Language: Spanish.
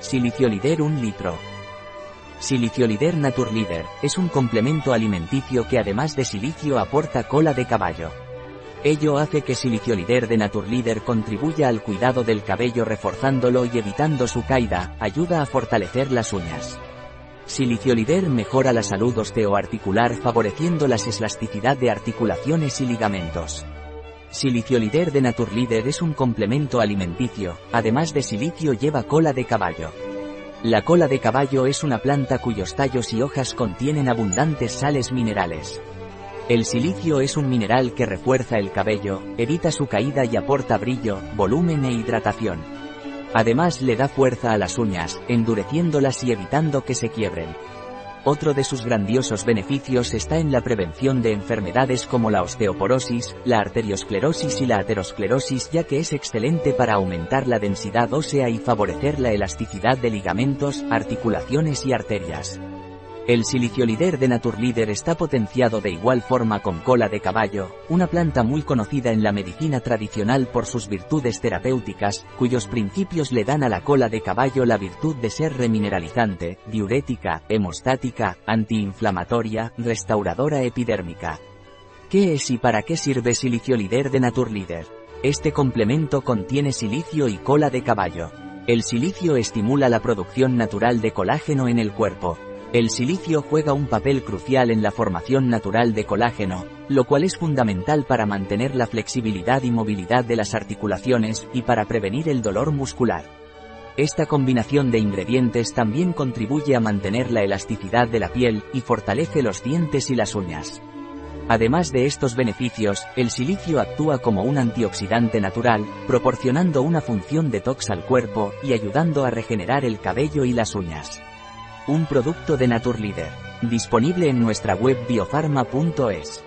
Siliciolider 1 litro. Siliciolider Naturlider es un complemento alimenticio que además de silicio aporta cola de caballo. Ello hace que Siliciolider de Naturlider contribuya al cuidado del cabello reforzándolo y evitando su caída, ayuda a fortalecer las uñas. Siliciolider mejora la salud osteoarticular favoreciendo la elasticidad de articulaciones y ligamentos. Siliciolider de Naturlider es un complemento alimenticio, además de silicio lleva cola de caballo. La cola de caballo es una planta cuyos tallos y hojas contienen abundantes sales minerales. El silicio es un mineral que refuerza el cabello, evita su caída y aporta brillo, volumen e hidratación. Además le da fuerza a las uñas, endureciéndolas y evitando que se quiebren. Otro de sus grandiosos beneficios está en la prevención de enfermedades como la osteoporosis, la arteriosclerosis y la aterosclerosis ya que es excelente para aumentar la densidad ósea y favorecer la elasticidad de ligamentos, articulaciones y arterias. El siliciolider de Naturlider está potenciado de igual forma con cola de caballo, una planta muy conocida en la medicina tradicional por sus virtudes terapéuticas, cuyos principios le dan a la cola de caballo la virtud de ser remineralizante, diurética, hemostática, antiinflamatoria, restauradora epidérmica. ¿Qué es y para qué sirve siliciolider de Naturlider? Este complemento contiene silicio y cola de caballo. El silicio estimula la producción natural de colágeno en el cuerpo, el silicio juega un papel crucial en la formación natural de colágeno, lo cual es fundamental para mantener la flexibilidad y movilidad de las articulaciones y para prevenir el dolor muscular. Esta combinación de ingredientes también contribuye a mantener la elasticidad de la piel y fortalece los dientes y las uñas. Además de estos beneficios, el silicio actúa como un antioxidante natural, proporcionando una función detox al cuerpo y ayudando a regenerar el cabello y las uñas. Un producto de Naturleader. Disponible en nuestra web biofarma.es.